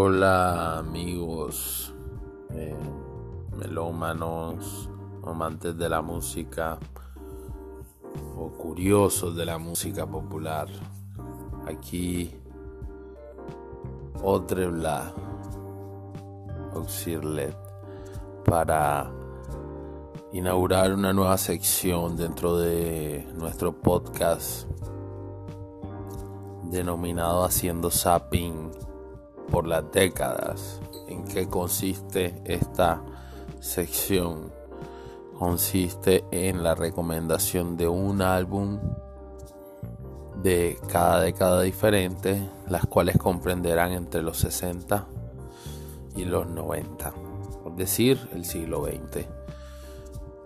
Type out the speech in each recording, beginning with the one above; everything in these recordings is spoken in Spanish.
Hola amigos, eh, melómanos, amantes de la música o curiosos de la música popular. Aquí Otrebla Auxirlet para inaugurar una nueva sección dentro de nuestro podcast denominado Haciendo Zapping por las décadas. ¿En qué consiste esta sección? Consiste en la recomendación de un álbum de cada década diferente, las cuales comprenderán entre los 60 y los 90, es decir, el siglo XX.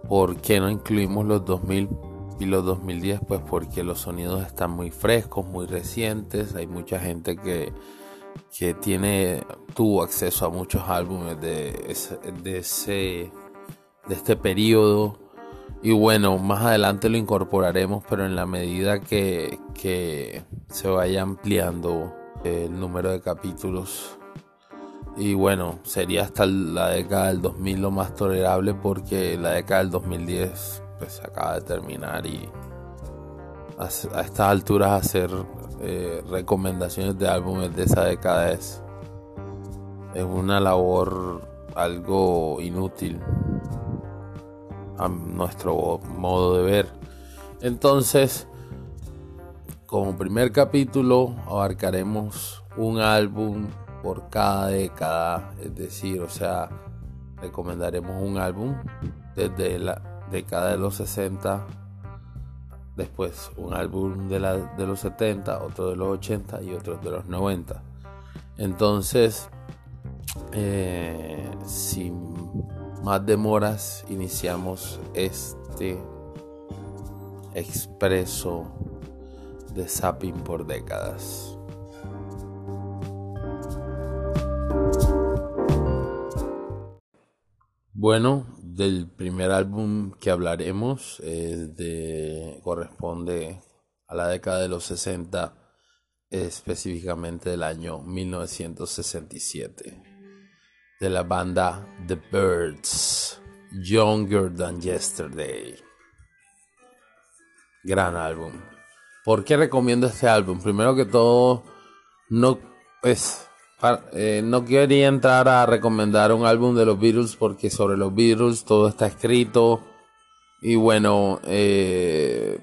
¿Por qué no incluimos los 2000 y los 2010? Pues porque los sonidos están muy frescos, muy recientes, hay mucha gente que que tiene tuvo acceso a muchos álbumes de ese, de este periodo. Y bueno más adelante lo incorporaremos pero en la medida que, que se vaya ampliando el número de capítulos. Y bueno sería hasta la década del 2000 lo más tolerable porque la década del 2010 pues se acaba de terminar y a, a estas alturas hacer eh, recomendaciones de álbumes de esa década es, es una labor algo inútil a nuestro modo de ver. Entonces, como primer capítulo abarcaremos un álbum por cada década, es decir, o sea, recomendaremos un álbum desde la década de los 60 después un álbum de, la, de los 70, otro de los 80 y otro de los 90. Entonces, eh, sin más demoras, iniciamos este expreso de zapping por décadas. Bueno, del primer álbum que hablaremos de, corresponde a la década de los 60, específicamente del año 1967, de la banda The Birds, Younger Than Yesterday. Gran álbum. ¿Por qué recomiendo este álbum? Primero que todo, no es eh, no quería entrar a recomendar un álbum de los Beatles porque sobre los Beatles todo está escrito. Y bueno, eh,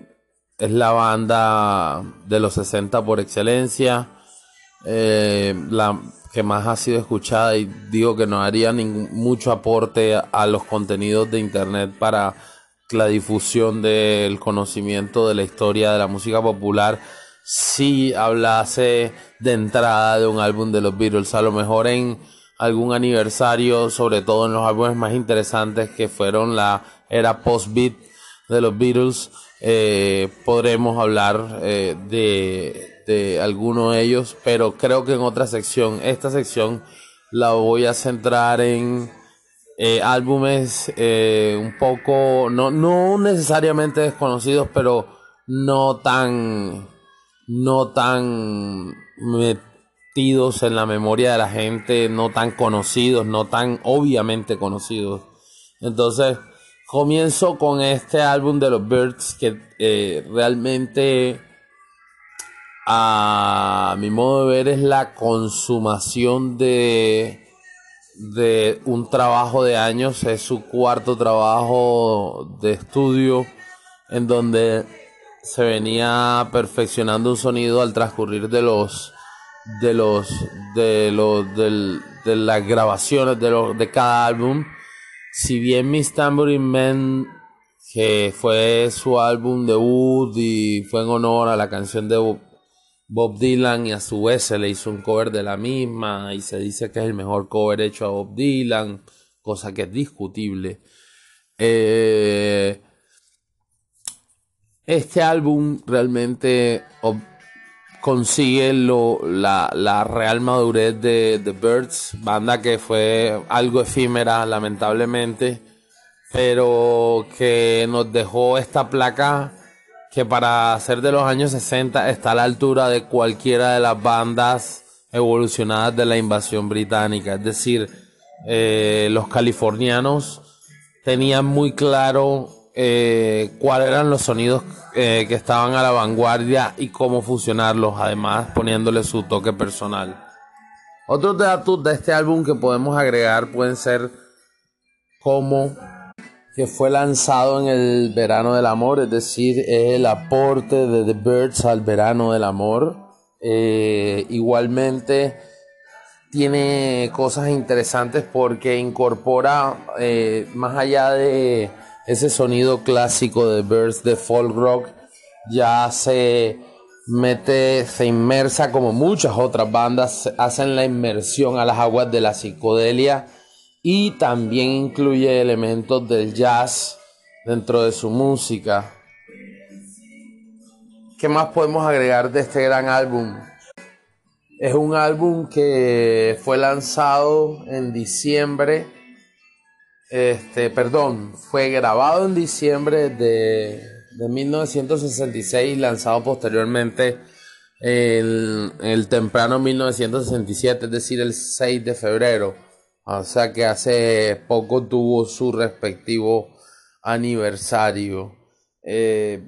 es la banda de los 60 por excelencia. Eh, la que más ha sido escuchada y digo que no haría ningún, mucho aporte a los contenidos de internet para la difusión del conocimiento de la historia de la música popular si hablase de entrada de un álbum de los Beatles, a lo mejor en algún aniversario, sobre todo en los álbumes más interesantes que fueron la era post-beat de los Beatles, eh, podremos hablar eh, de, de alguno de ellos, pero creo que en otra sección, esta sección la voy a centrar en eh, álbumes un poco, no, no necesariamente desconocidos, pero no tan no tan metidos en la memoria de la gente, no tan conocidos, no tan obviamente conocidos. Entonces, comienzo con este álbum de los Birds que eh, realmente a mi modo de ver es la consumación de de un trabajo de años, es su cuarto trabajo de estudio en donde se venía perfeccionando un sonido al transcurrir de los de los de los de las grabaciones de los de cada álbum. Si bien Miss Tambourine Man que fue su álbum debut y fue en honor a la canción de Bob Dylan y a su vez se le hizo un cover de la misma y se dice que es el mejor cover hecho a Bob Dylan cosa que es discutible. Eh, este álbum realmente consigue lo, la, la, real madurez de The Birds, banda que fue algo efímera lamentablemente, pero que nos dejó esta placa que para ser de los años 60 está a la altura de cualquiera de las bandas evolucionadas de la invasión británica. Es decir, eh, los californianos tenían muy claro eh, cuáles eran los sonidos eh, que estaban a la vanguardia y cómo fusionarlos, además poniéndole su toque personal. Otros datos de este álbum que podemos agregar pueden ser como que fue lanzado en el verano del amor, es decir, el aporte de The Birds al verano del amor. Eh, igualmente tiene cosas interesantes porque incorpora más allá de ese sonido clásico de Birds de folk rock, ya se mete, se inmersa como muchas otras bandas hacen la inmersión a las aguas de la psicodelia y también incluye elementos del jazz dentro de su música. ¿Qué más podemos agregar de este gran álbum? Es un álbum que fue lanzado en diciembre, este, perdón, fue grabado en diciembre de, de 1966 y lanzado posteriormente en el temprano 1967, es decir, el 6 de febrero. O sea que hace poco tuvo su respectivo aniversario. Eh,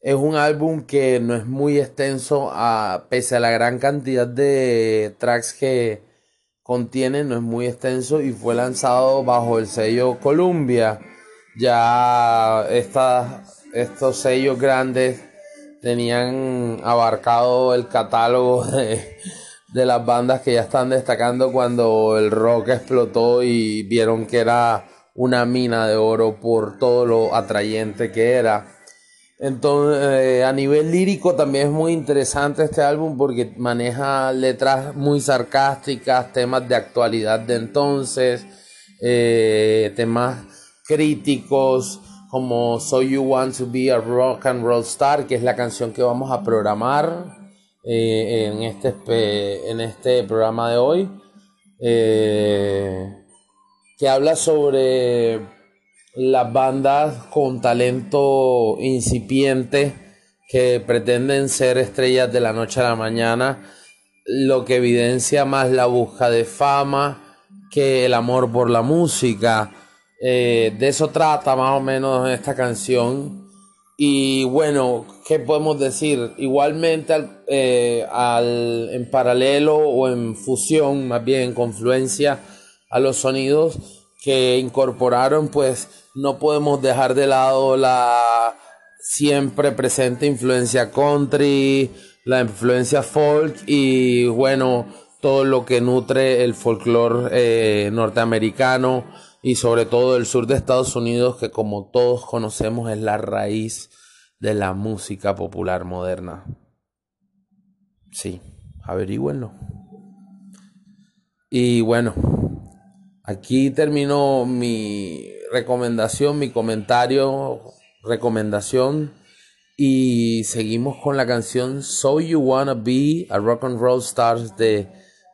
es un álbum que no es muy extenso, a, pese a la gran cantidad de tracks que contiene, no es muy extenso y fue lanzado bajo el sello Columbia. Ya estos sellos grandes tenían abarcado el catálogo de, de las bandas que ya están destacando cuando el rock explotó y vieron que era una mina de oro por todo lo atrayente que era. Entonces, eh, a nivel lírico también es muy interesante este álbum porque maneja letras muy sarcásticas, temas de actualidad de entonces, eh, temas críticos como So You Want to Be a Rock and Roll Star, que es la canción que vamos a programar eh, en, este, en este programa de hoy, que habla sobre las bandas con talento incipiente que pretenden ser estrellas de la noche a la mañana, lo que evidencia más la busca de fama que el amor por la música. Eh, de eso trata más o menos esta canción. Y bueno, ¿qué podemos decir? Igualmente eh, al, en paralelo o en fusión, más bien en confluencia a los sonidos que incorporaron pues no podemos dejar de lado la siempre presente influencia country, la influencia folk y bueno, todo lo que nutre el folclore eh, norteamericano y sobre todo el sur de Estados Unidos que como todos conocemos es la raíz de la música popular moderna. Sí, averigüenlo. Y bueno, aquí termino mi recomendación, mi comentario, recomendación. Y seguimos con la canción So You Wanna Be a Rock and Roll Stars de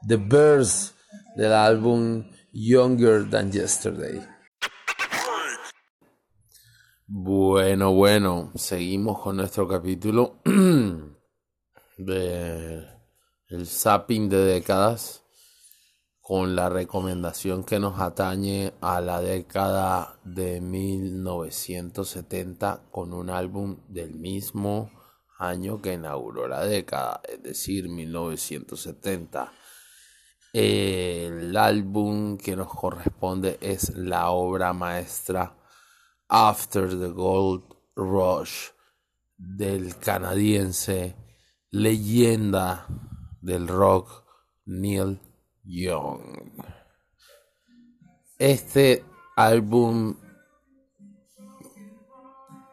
The Birds del álbum Younger Than Yesterday. Bueno, bueno, seguimos con nuestro capítulo de el zapping de décadas con la recomendación que nos atañe a la década de 1970 con un álbum del mismo año que inauguró la década, es decir, 1970. El álbum que nos corresponde es la obra maestra After the Gold Rush del canadiense leyenda del rock Neil Young. Este álbum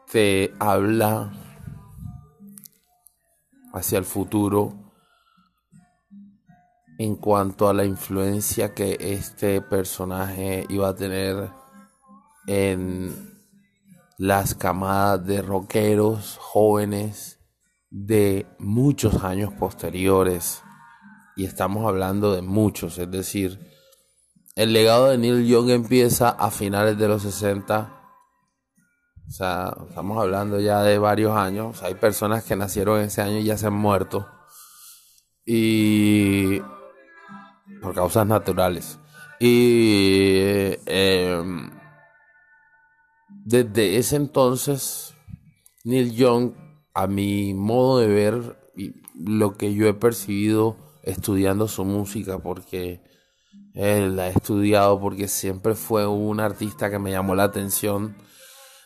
te habla hacia el futuro en cuanto a la influencia que este personaje iba a tener en las camadas de rockeros jóvenes de muchos años posteriores y estamos hablando de muchos, es decir, el legado de Neil Young empieza a finales de los 60. O sea, estamos hablando ya de varios años. hay personas que nacieron ese año y ya se han muerto. y por causas naturales. Y em, desde ese entonces, Neil Young, a mi modo de ver y lo que yo he percibido estudiando su música, porque él la he estudiado, porque siempre fue un artista que me llamó la atención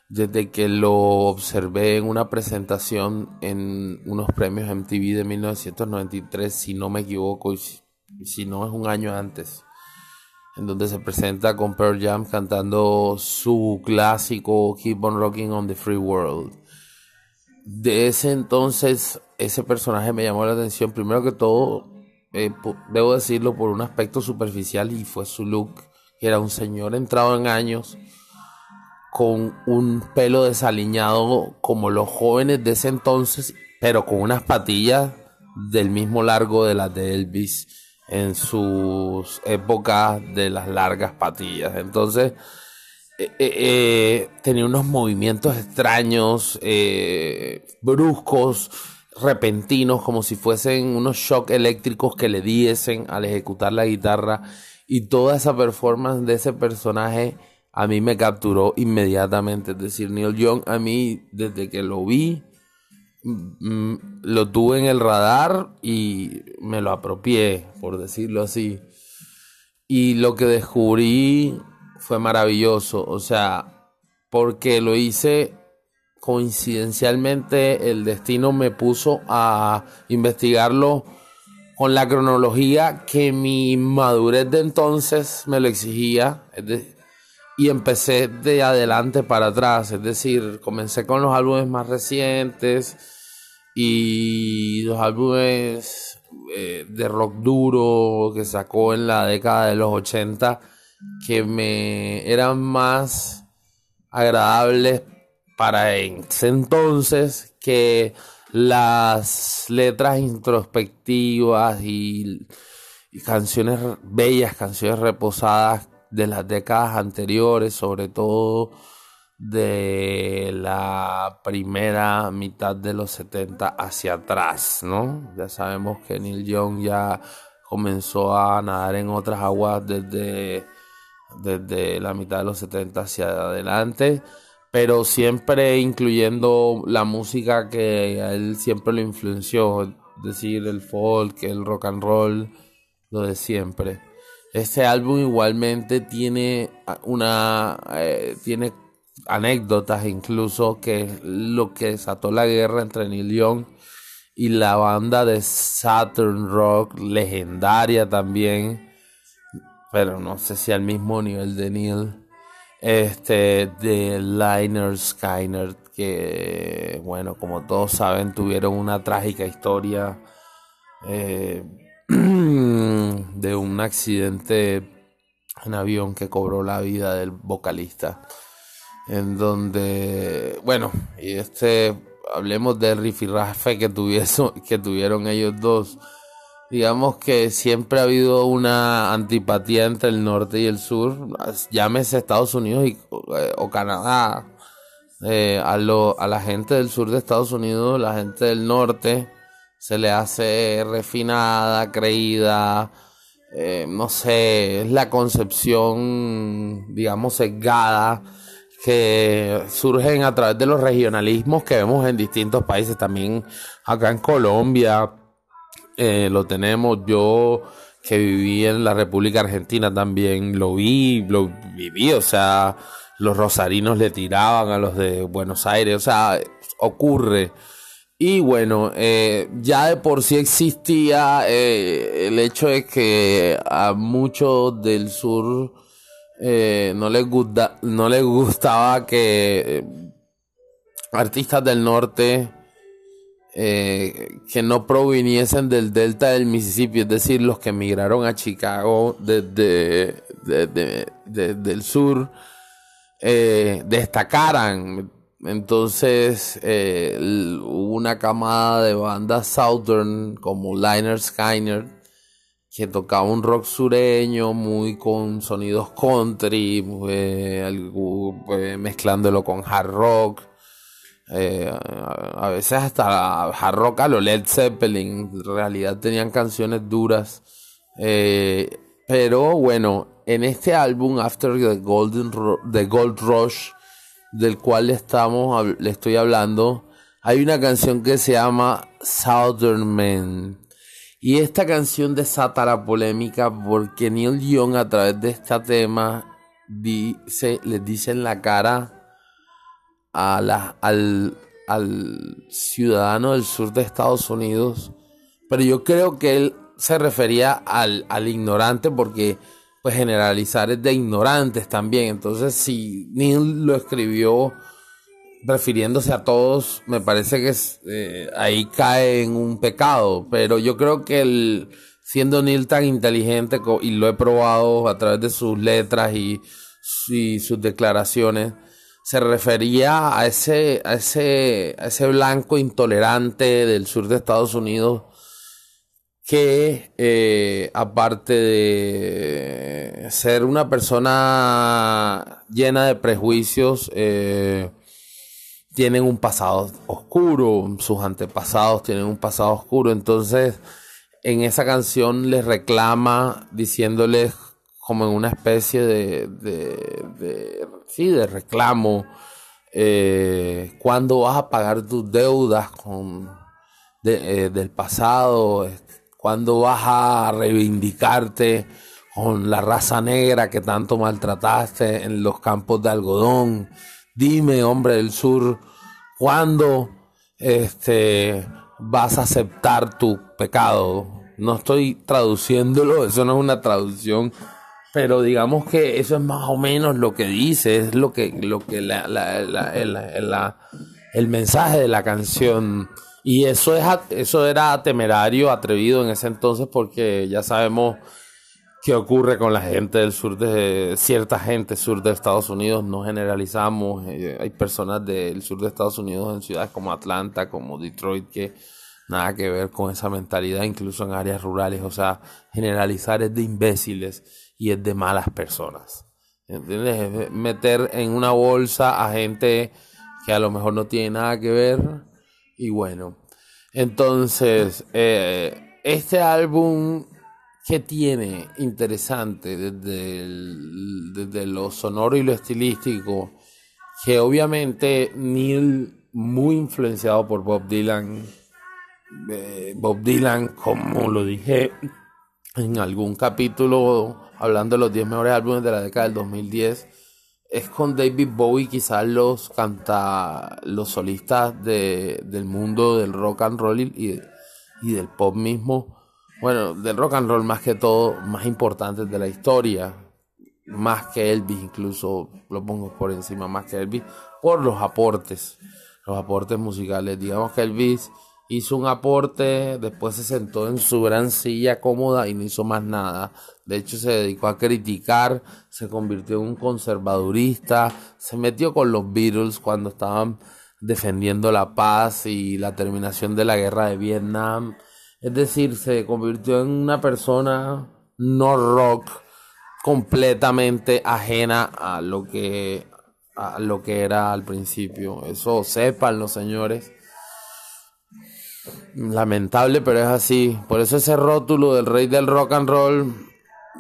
desde que lo observé en una presentación en unos premios MTV de 1993, si no me equivoco, y si, no es un año antes, en donde se presenta con Pearl Jam cantando su clásico Keep on Rocking on the Free World. De ese entonces, ese personaje me llamó la atención, primero que todo, eh, debo decirlo por un aspecto superficial y fue su look, que era un señor entrado en años con un pelo desaliñado como los jóvenes de ese entonces, pero con unas patillas del mismo largo de las de Elvis en sus épocas de las largas patillas. Entonces, eh, eh, tenía unos movimientos extraños, bruscos, repentinos, como si fuesen unos shocks eléctricos que le diesen al ejecutar la guitarra. Y toda esa performance de ese personaje a mí me capturó inmediatamente. Es decir, Neil Young a mí desde que lo vi, mm, lo tuve en el radar y me lo apropié, por decirlo así. Y lo que descubrí fue maravilloso. O sea, porque lo hice coincidencialmente, el destino me puso a investigarlo con la cronología que mi madurez de entonces me lo exigía. Y empecé de adelante para atrás, es decir, comencé con los álbumes más recientes y los álbumes eh, de rock duro que sacó en la década de los 80 que me eran más agradables para ese entonces que las letras introspectivas y, y canciones bellas, canciones reposadas de las décadas anteriores, sobre todo de la primera mitad de los 70 hacia atrás, ¿no? Ya sabemos que Neil Young ya comenzó a nadar en otras aguas desde, desde la mitad de los 70 hacia adelante, pero siempre incluyendo la música que a él siempre lo influenció, es decir, el folk, el rock and roll, lo de siempre. Este álbum igualmente tiene una eh, tiene anécdotas incluso que lo que desató la guerra entre Neil Young y la banda de Saturn Rock legendaria también pero no sé si al mismo nivel de Neil este de Liner Skyner que bueno como todos saben tuvieron una trágica historia eh, de un accidente en avión que cobró la vida del vocalista. En donde, bueno, y este, hablemos del rifirrafe que, que tuvieron ellos dos. Digamos que siempre ha habido una antipatía entre el norte y el sur, llámese Estados Unidos y, eh, o Canadá. Eh, a, lo, a la gente del sur de Estados Unidos, la gente del norte, se le hace refinada, creída, eh, no sé, es la concepción, digamos, sesgada que surgen a través de los regionalismos que vemos en distintos países, también acá en Colombia eh, lo tenemos, yo que viví en la República Argentina también lo vi, lo viví, o sea, los rosarinos le tiraban a los de Buenos Aires, o sea, ocurre. Y bueno, eh, ya de por sí existía eh, el hecho de que a muchos del sur no, les gusta, no les gustaba que artistas del norte que no proviniesen del delta del Mississippi, es decir, los que emigraron a Chicago desde, el sur, destacaran entonces eh, hubo una camada de bandas Southern como Liner Skyner que tocaba un rock sureño muy con sonidos country, eh, mezclándolo con hard rock. Eh, a veces hasta hard rock a lo Led Zeppelin. En realidad tenían canciones duras. Eh, pero bueno, en este álbum, After the, Golden the Gold Rush, del cual estamos, le estoy hablando, hay una canción que se llama Southern Men. Y esta canción desata la polémica porque Neil Young a través de este tema dice, les dice en la cara a la, al, al ciudadano del sur de Estados Unidos, pero yo creo que él se refería al, al ignorante porque pues generalizar es de ignorantes también. Entonces, si Neil lo escribió refiriéndose a todos, me parece que eh, ahí cae en un pecado. Pero yo creo que el, siendo Neil tan inteligente, y lo he probado a través de sus letras y, y sus declaraciones, se refería a ese, a ese, a ese blanco intolerante del sur de Estados Unidos que eh, aparte de ser una persona llena de prejuicios, eh, tienen un pasado oscuro, sus antepasados tienen un pasado oscuro, entonces en esa canción les reclama diciéndoles como en una especie de, de, sí, de reclamo, eh, cuándo vas a pagar tus deudas con, eh, del pasado, cuándo vas a reivindicarte con la raza negra que tanto maltrataste en los campos de algodón. Dime, hombre del sur, ¿cuándo este, vas a aceptar tu pecado? No estoy traduciéndolo, eso no es una traducción pero digamos que eso es más o menos lo que dice, es lo que, lo que la, el mensaje de la canción. Y eso, es, eso era temerario, atrevido en ese entonces, porque ya sabemos qué ocurre con la gente del sur de cierta gente sur de Estados Unidos. No generalizamos. Eh, hay personas del sur de Estados Unidos en ciudades como Atlanta, como Detroit, que nada que ver con esa mentalidad, incluso en áreas rurales. O sea, generalizar es de imbéciles y es de malas personas. ¿Entiendes? Meter en una bolsa a gente que a lo mejor no tiene nada que ver. Y bueno, entonces, eh, este álbum que tiene interesante desde, desde lo sonoro y lo estilístico, que obviamente Neil, muy influenciado por Bob Dylan, eh, Bob Dylan, como lo dije en algún capítulo hablando de los 10 mejores álbumes de la década del 2010, es con David Bowie quizás los canta los solistas de, del mundo del rock and roll y, y del pop mismo, bueno, del rock and roll más que todo, más importantes de la historia, más que Elvis incluso, lo pongo por encima, más que Elvis, por los aportes, los aportes musicales, digamos que Elvis hizo un aporte, después se sentó en su gran silla cómoda y no hizo más nada. De hecho, se dedicó a criticar, se convirtió en un conservadurista, se metió con los Beatles cuando estaban defendiendo la paz y la terminación de la guerra de Vietnam. Es decir, se convirtió en una persona no rock completamente ajena a lo que a lo que era al principio. Eso sepan los señores. Lamentable, pero es así. Por eso ese rótulo del rey del rock and roll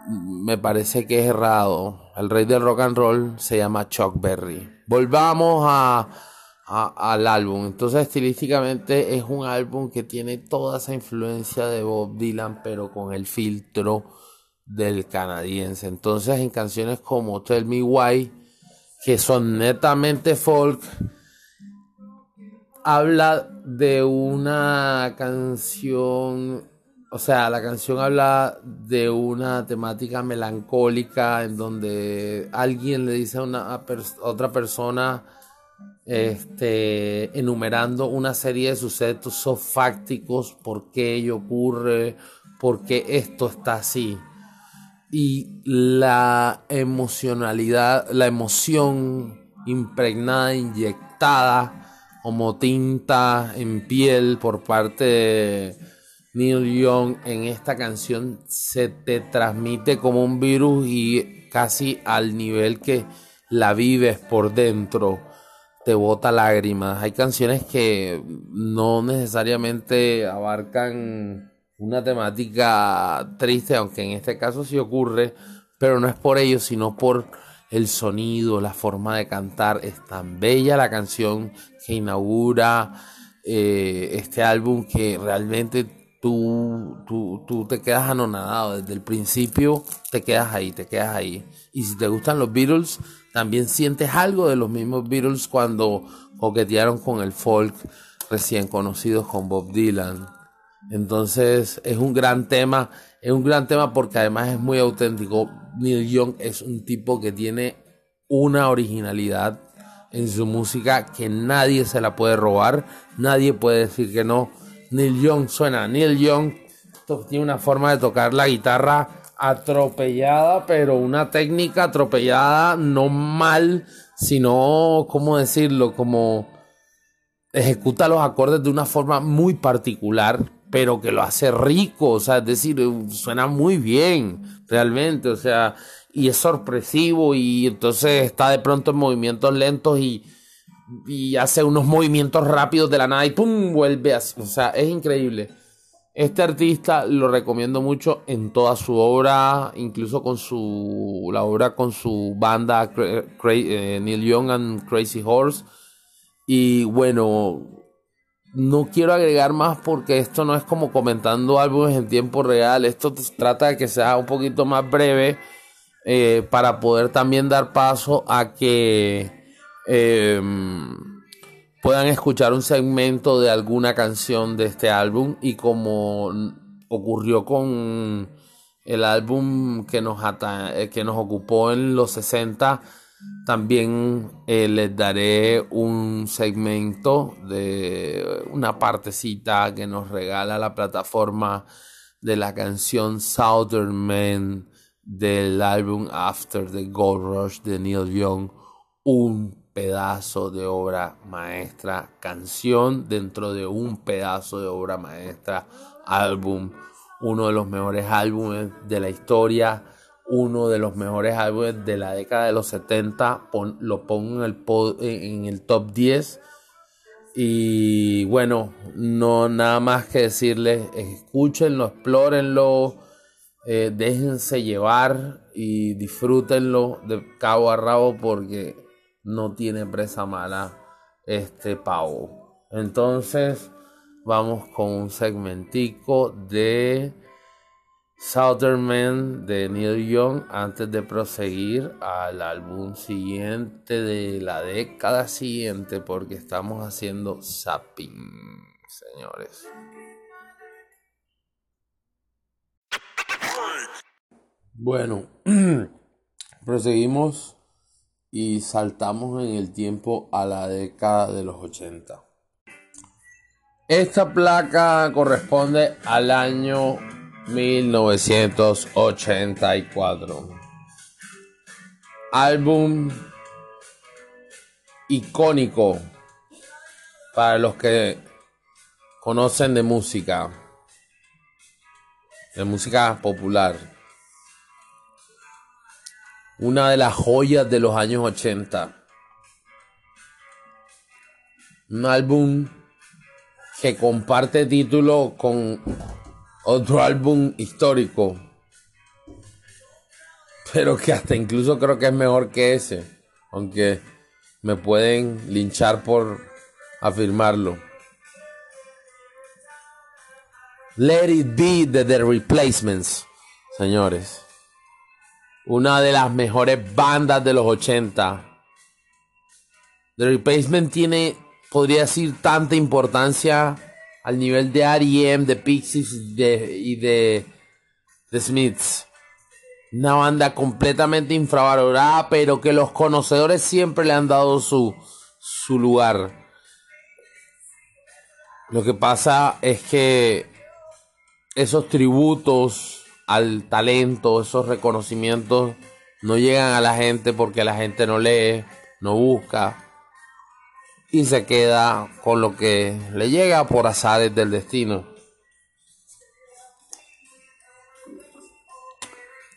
me parece que es errado. El rey del rock and roll se llama Chuck Berry. Volvamos a, al álbum. Entonces, estilísticamente es un álbum que tiene toda esa influencia de Bob Dylan, pero con el filtro del canadiense. Entonces, en canciones como Tell Me Why, que son netamente folk, habla de una canción, o sea, la canción habla de una temática melancólica en donde alguien le dice a, una, otra persona, este, enumerando una serie de sucesos fácticos, por qué ello ocurre, por qué esto está así. Y la emocionalidad, la emoción impregnada, inyectada, como tinta en piel por parte de Neil Young en esta canción se te transmite como un virus y casi al nivel que la vives por dentro. te bota lágrimas. Hay canciones que no necesariamente abarcan una temática triste, aunque en este caso sí ocurre, pero no es por ello, sino por el sonido, la forma de cantar. Es tan bella la canción que inaugura eh, este álbum que realmente tú, tú, tú te quedas anonadado. Desde el principio te quedas ahí, te quedas ahí. Y si te gustan los Beatles, también sientes algo de los mismos Beatles cuando coquetearon con el folk recién conocidos con Bob Dylan. Entonces es un gran tema, es un gran tema porque además es muy auténtico. Neil Young es un tipo que tiene una originalidad en su música que nadie se la puede robar, nadie puede decir que no. Neil Young suena, Neil Young tiene una forma de tocar la guitarra atropellada, pero una técnica atropellada no mal, sino, ¿cómo decirlo? Como ejecuta los acordes de una forma muy particular, pero que lo hace rico, o sea, es decir, suena muy bien, realmente, o sea, y es sorpresivo y entonces está de pronto en movimientos lentos y, y hace unos movimientos rápidos de la nada y ¡pum! vuelve a, o sea, es increíble. Este artista lo recomiendo mucho en toda su obra, incluso con su la obra con su banda eh, Neil Young and Crazy Horse. Y bueno, no quiero agregar más porque esto no es como comentando álbumes en tiempo real. Esto trata de que sea un poquito más breve eh, para poder también dar paso a que em, puedan escuchar un segmento de alguna canción de este álbum y como ocurrió con el álbum que nos, eh, que nos ocupó en los 60 también eh, les daré un segmento de una partecita que nos regala la plataforma de la canción Southern Man del álbum After the Gold Rush de Neil Young. Un pedazo de obra maestra, canción dentro de un pedazo de obra maestra, álbum, uno de los mejores álbumes de la historia uno de los mejores álbumes de la década de los 70, lo pongo en el, top 10. Y bueno, no nada más que decirles, escúchenlo, explórenlo, eh, déjense llevar y disfrútenlo de cabo a rabo porque no tiene presa mala este pavo. Entonces, vamos con un segmentico de Southern Man de Neil Young antes de proseguir al álbum siguiente de la década siguiente porque estamos haciendo zapping, señores. Bueno, proseguimos y saltamos en el tiempo a la década de los 80. Esta placa corresponde al año 1984. Álbum icónico para los que conocen de música, de música popular. Una de las joyas de los años 80. Un álbum que comparte título con otro álbum histórico, pero que hasta incluso creo que es mejor que ese, aunque me pueden linchar por afirmarlo. Let It Be de The Replacements, señores. Una de las mejores bandas de los 80. The Replacement tiene, podría decir, tanta importancia al nivel de R.E.M., de Pixies y de, de Smiths. Una banda completamente infravalorada, pero que los conocedores siempre le han dado su, su lugar. Lo que pasa es que esos tributos al talento, esos reconocimientos, no llegan a la gente porque la gente no lee, no busca y se queda con lo que le llega por azares del destino.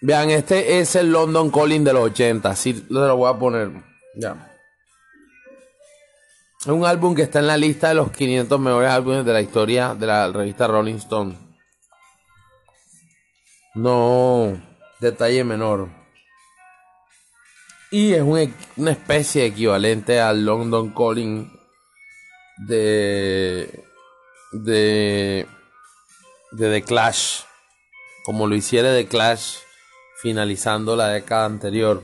Vean, este es el London Calling de los 80, así lo voy a poner. Ya. Es un álbum que está en la lista de los 500 mejores álbumes de la historia de la revista Rolling Stone. No, detalle menor. Y es una especie equivalente al London Calling de, de, de The Clash. Como lo hiciera The Clash finalizando la década anterior.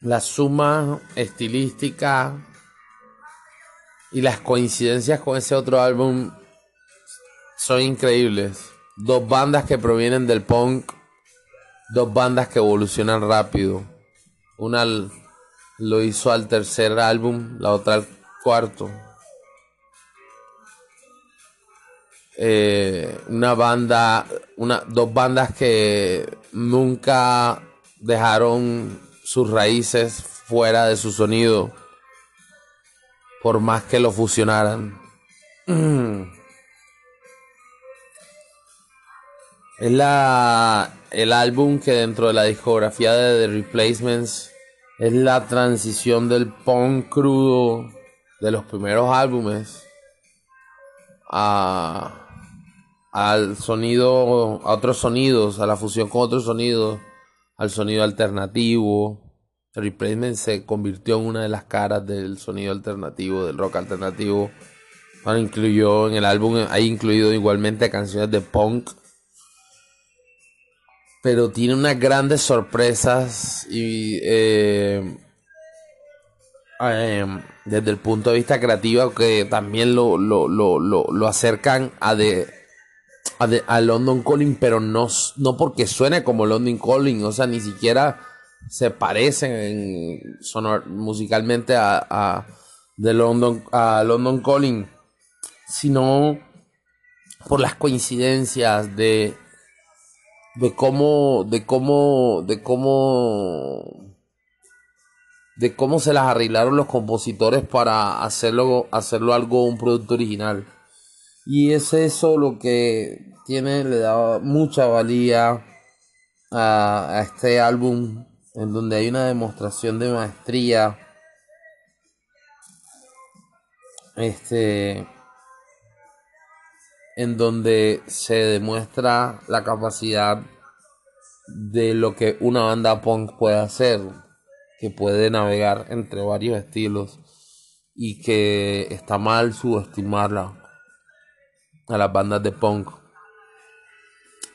La suma estilística y las coincidencias con ese otro álbum son increíbles. Dos bandas que provienen del punk, dos bandas que evolucionan rápido. Una lo hizo al tercer álbum, la otra al cuarto. Eh, una banda, una, dos bandas que nunca dejaron sus raíces fuera de su sonido, por más que lo fusionaran. Es la, el álbum que dentro de la discografía de The Replacements es la transición del punk crudo de los primeros álbumes a al sonido, a otros sonidos, a la fusión con otros sonidos, al sonido alternativo. Replacement se convirtió en una de las caras del sonido alternativo, del rock alternativo. Incluyó en el álbum, hay incluido igualmente canciones de punk. Pero tiene unas grandes sorpresas y eh, eh, desde el punto de vista creativo que también lo, lo, lo, lo acercan a de a, London Calling, pero no, no porque suene como London Calling, o sea, ni siquiera se parecen sonor, musicalmente a, a, London, a London Calling, sino por las coincidencias de, de cómo, de cómo, de cómo, de cómo se las arreglaron los compositores para hacerlo, hacerlo algo, un producto original. Y es eso lo que tiene, le da mucha valía a, este álbum, en donde hay una demostración de maestría. Este. En donde se demuestra la capacidad de lo que una banda punk puede hacer, que puede navegar entre varios estilos y que está mal subestimarla a las bandas de punk.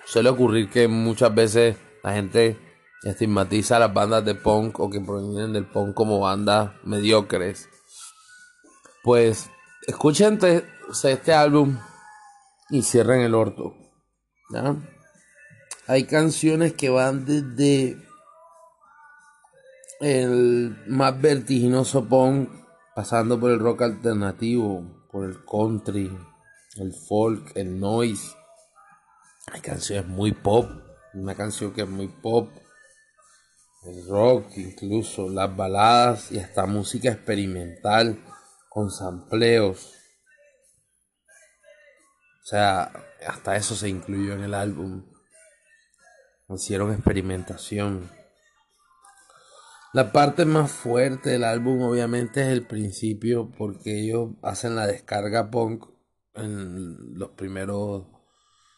Suele ocurrir que muchas veces la gente estigmatiza a las bandas de punk o que provienen del punk como bandas mediocres. Pues escuchen este álbum y cierren el orto. Hay canciones que van desde el más vertiginoso punk, pasando por el rock alternativo, por el country, el folk, el noise. Hay canciones muy pop, una canción que es muy pop, el rock incluso, las baladas y hasta música experimental con sampleos. Sea, hasta eso se incluyó en el álbum. Hicieron experimentación. La parte más fuerte del álbum obviamente es el principio porque ellos hacen la descarga punk en los primeros,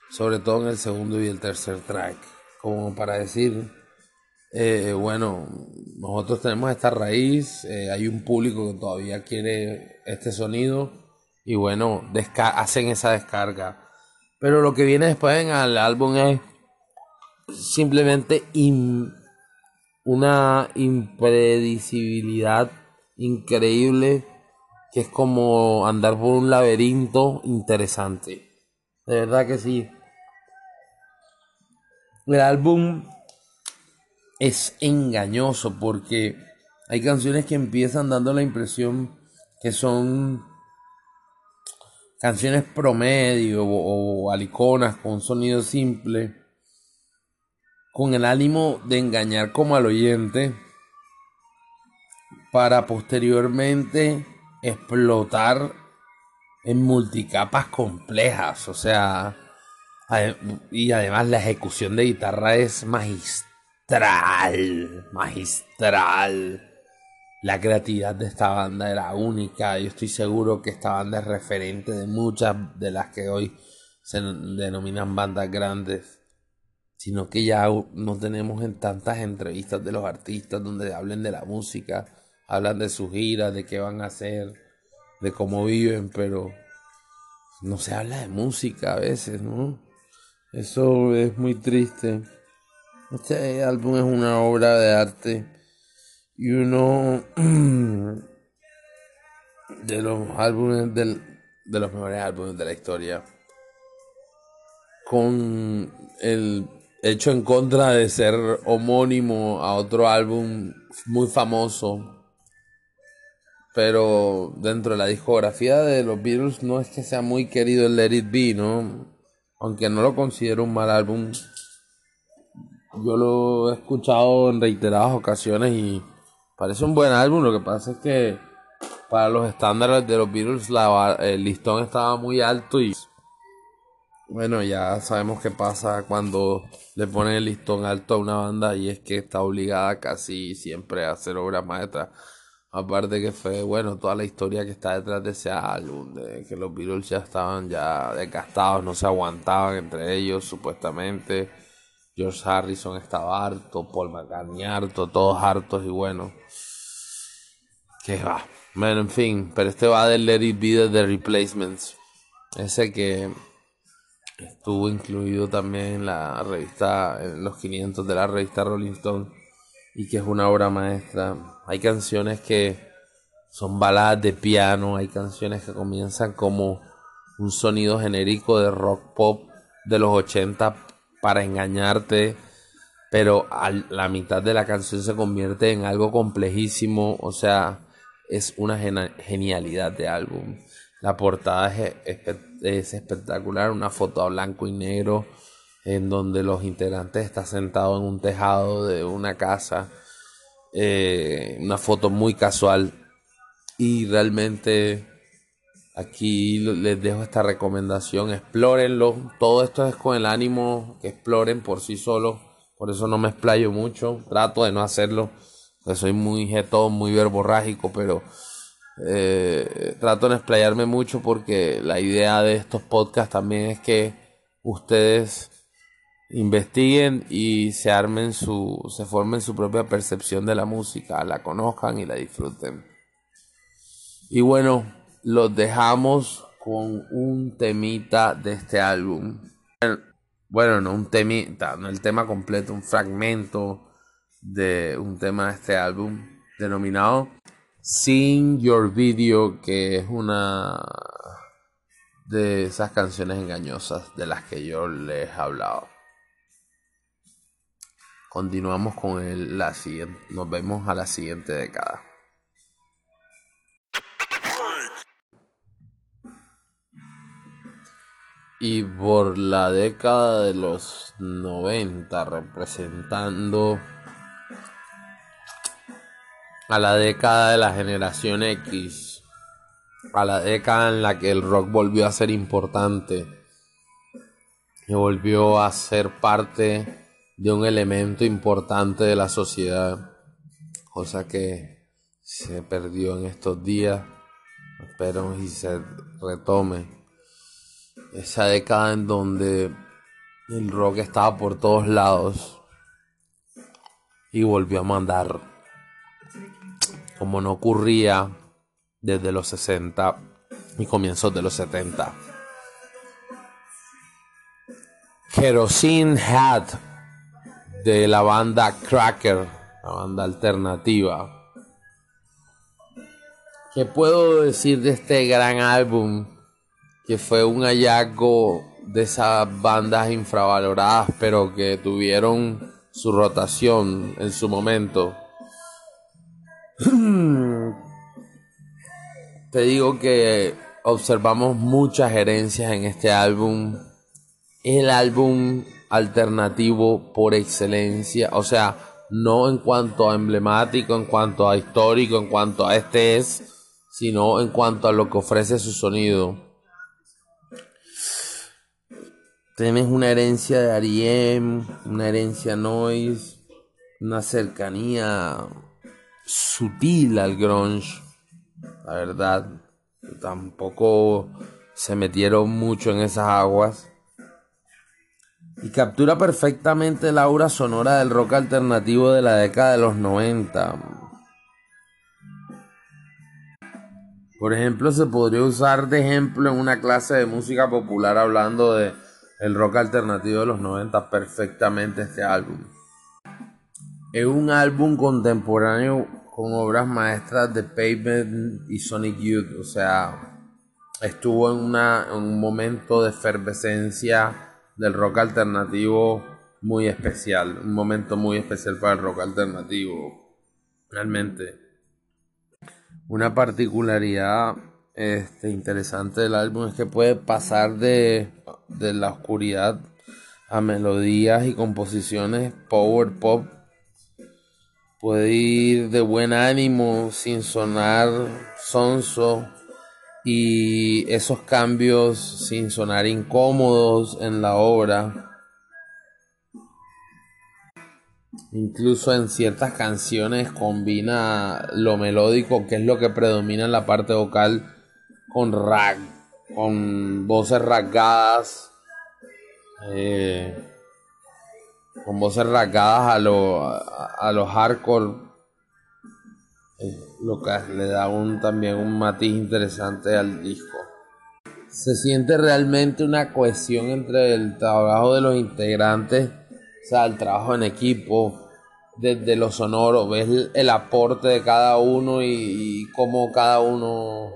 sobre todo en el segundo y el tercer track, como para decir, eh, bueno, nosotros tenemos esta raíz, eh, hay un público que todavía quiere este sonido y bueno, hacen esa descarga. Pero lo que viene después en el álbum es simplemente una impredecibilidad increíble que es como andar por un laberinto interesante. De verdad que sí. El álbum es engañoso porque hay canciones que empiezan dando la impresión que son canciones promedio o, aliconas con sonido simple, con el ánimo de engañar como al oyente para posteriormente explotar en multicapas complejas, o sea, y además la ejecución de guitarra es magistral, magistral. La creatividad de esta banda era única. Yo estoy seguro que esta banda es referente de muchas de las que hoy se denominan bandas grandes. Sino que ya no tenemos en tantas entrevistas de los artistas donde hablen de la música, hablan de sus giras, de qué van a hacer, de cómo viven, pero no se habla de música a veces, ¿no? Eso es muy triste. Este álbum es una obra de arte y uno de los álbumes del, de los mejores álbumes de la historia con el hecho en contra de ser homónimo a otro álbum muy famoso pero dentro de la discografía de los Beatles no es que sea muy querido el Let It Be, ¿no? Aunque no lo considero un mal álbum, yo lo he escuchado en reiteradas ocasiones y Parece un buen álbum, lo que pasa es que para los estándares de los Beatles el listón estaba muy alto y bueno, ya sabemos qué pasa cuando le ponen el listón alto a una banda y es que está obligada casi siempre a hacer obras maestras. Aparte que fue, bueno, toda la historia que está detrás de ese álbum, de que los Beatles ya estaban ya desgastados, no se aguantaban entre ellos supuestamente. George Harrison estaba harto, Paul McCartney harto, todos hartos y bueno. Que va. Bueno, en fin, pero este va del Let It Be de Replacements. Ese que estuvo incluido también en la revista, en los 500 de la revista Rolling Stone y que es una obra maestra. Hay canciones que son baladas de piano, hay canciones que comienzan como un sonido genérico de rock pop de los 80 para engañarte, pero a la mitad de la canción se convierte en algo complejísimo, o sea, es una genialidad de álbum. La portada es, espectacular, una foto a blanco y negro en donde los integrantes están sentados en un tejado de una casa, eh, una foto muy casual y realmente Aquí les dejo esta recomendación, explórenlo. Todo esto es con el ánimo que exploren por sí solos. Por eso no me explayo mucho. Trato de no hacerlo. Soy muy jetón, muy verborrágico, pero eh, trato de explayarme mucho porque la idea de estos podcasts también es que ustedes investiguen y se armen su, se formen su propia percepción de la música, la conozcan y la disfruten. Y bueno, los dejamos con un temita de este álbum. Bueno, no un temita, no el tema completo, un fragmento de un tema de este álbum denominado Sing Your Video, que es una de esas canciones engañosas de las que yo les he hablado. Continuamos con el, la siguiente, nos vemos a la siguiente década. y por la década de los 90 representando a la década de la generación X, a la década en la que el rock volvió a ser importante y volvió a ser parte de un elemento importante de la sociedad, cosa que se perdió en estos días, espero y se retome esa década en donde el rock estaba por todos lados y volvió a mandar como no ocurría desde los 60 y comienzos de los 70. Kerosene Hat de la banda Cracker, la banda alternativa. ¿Qué puedo decir de este gran álbum? que fue un hallazgo de esas bandas infravaloradas, pero que tuvieron su rotación en su momento. Te digo que observamos muchas herencias en este álbum. el álbum alternativo por excelencia, o sea, no en cuanto a emblemático, en cuanto a histórico, en cuanto a este es, sino en cuanto a lo que ofrece su sonido. Tienes una herencia de Ariem, una herencia Noise, una cercanía sutil al grunge, la verdad. Tampoco se metieron mucho en esas aguas. Y captura perfectamente el aura sonora del rock alternativo de la década de los 90. Por ejemplo, se podría usar de ejemplo en una clase de música popular hablando de el rock alternativo de los 90 perfectamente este álbum. Es un álbum contemporáneo con obras maestras de Pavement y Sonic Youth, o sea, estuvo en, una, en un momento de efervescencia del rock alternativo muy especial, un momento muy especial para el rock alternativo, realmente. Una particularidad este, interesante del álbum es que puede pasar de, de la oscuridad a melodías y composiciones power pop. Puede ir de buen ánimo sin sonar sonso y esos cambios sin sonar incómodos en la obra. Incluso en ciertas canciones combina lo melódico, que es lo que predomina en la parte vocal, con rap, con voces rasgadas, eh, con voces rasgadas a lo, a, los hardcore, eh, lo que le da un, también un matiz interesante al disco. Se siente realmente una cohesión entre el trabajo de los integrantes o sea, el trabajo en equipo, desde lo sonoro, ves el, aporte de cada uno y, cómo cada uno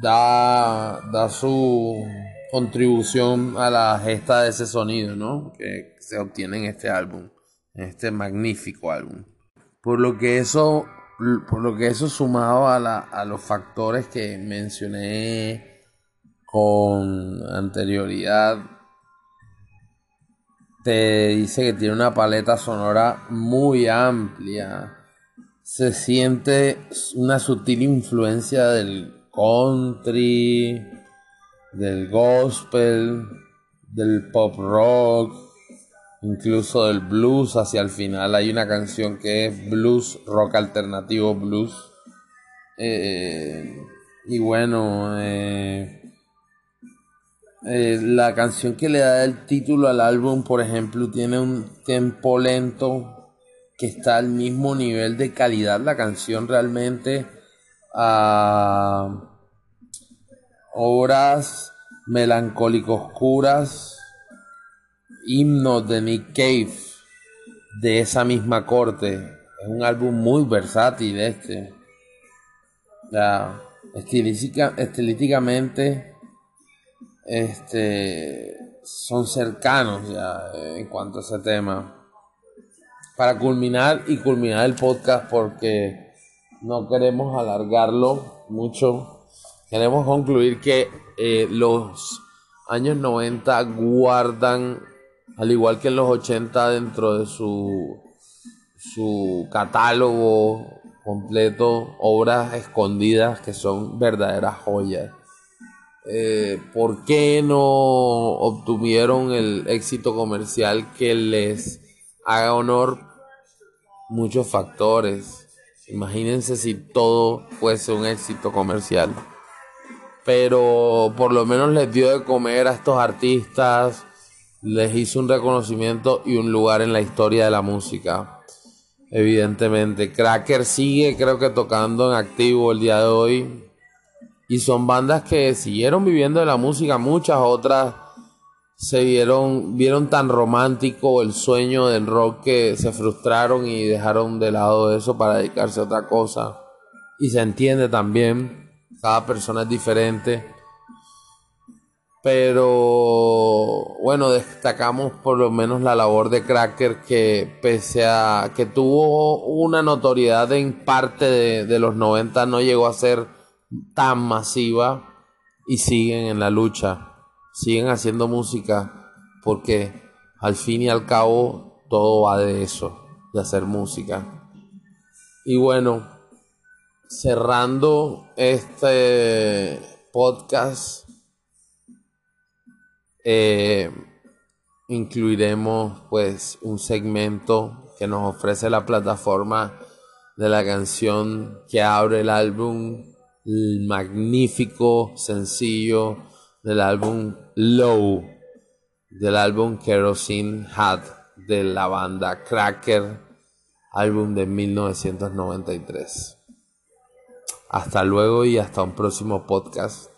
da, da su contribución a la gesta de ese sonido, ¿no? Que se obtiene en este álbum, en este magnífico álbum. Por lo que eso, por lo que eso sumado a, la, a los factores que mencioné con anterioridad, te dice que tiene una paleta sonora muy amplia. Se siente una sutil influencia del country, del gospel, del pop rock, incluso del blues. Hacia el final hay una canción que es blues, rock alternativo blues. Eh, y bueno, eh, eh, la canción que le da el título al álbum, por ejemplo, tiene un tempo lento que está al mismo nivel de calidad la canción realmente a obras melancólico oscuras, himnos de Nick Cave de esa misma corte. Es un álbum muy versátil este. Ya, estilísticamente este, son cercanos ya en cuanto a ese tema. Para culminar y culminar el podcast porque no queremos alargarlo mucho, queremos concluir que eh, los años 90 guardan, al igual que en los 80, dentro de su, su catálogo completo, obras escondidas que son verdaderas joyas eh, ¿por qué no obtuvieron el éxito comercial que les haga honor? Muchos factores. Imagínense si todo fuese un éxito comercial. Pero por lo menos les dio de comer a estos artistas, les hizo un reconocimiento y un lugar en la historia de la música. Evidentemente, Cracker sigue creo que tocando en activo el día de hoy y son bandas que siguieron viviendo de la música, muchas otras se vieron, vieron tan romántico el sueño del rock que se frustraron y dejaron de lado eso para dedicarse a otra cosa. Y se entiende también, cada persona es diferente. Pero bueno, destacamos por lo menos la labor de Cracker que pese a que tuvo una notoriedad en parte de, de los 90 no llegó a ser tan masiva y siguen en la lucha, siguen haciendo música porque al fin y al cabo todo va de eso, de hacer música. Y bueno, cerrando este podcast, eh, incluiremos pues un segmento que nos ofrece la plataforma de la canción que abre el álbum, el magnífico sencillo del álbum Low, del álbum Kerosene Hat de la banda Cracker, álbum de 1993. Hasta luego y hasta un próximo podcast.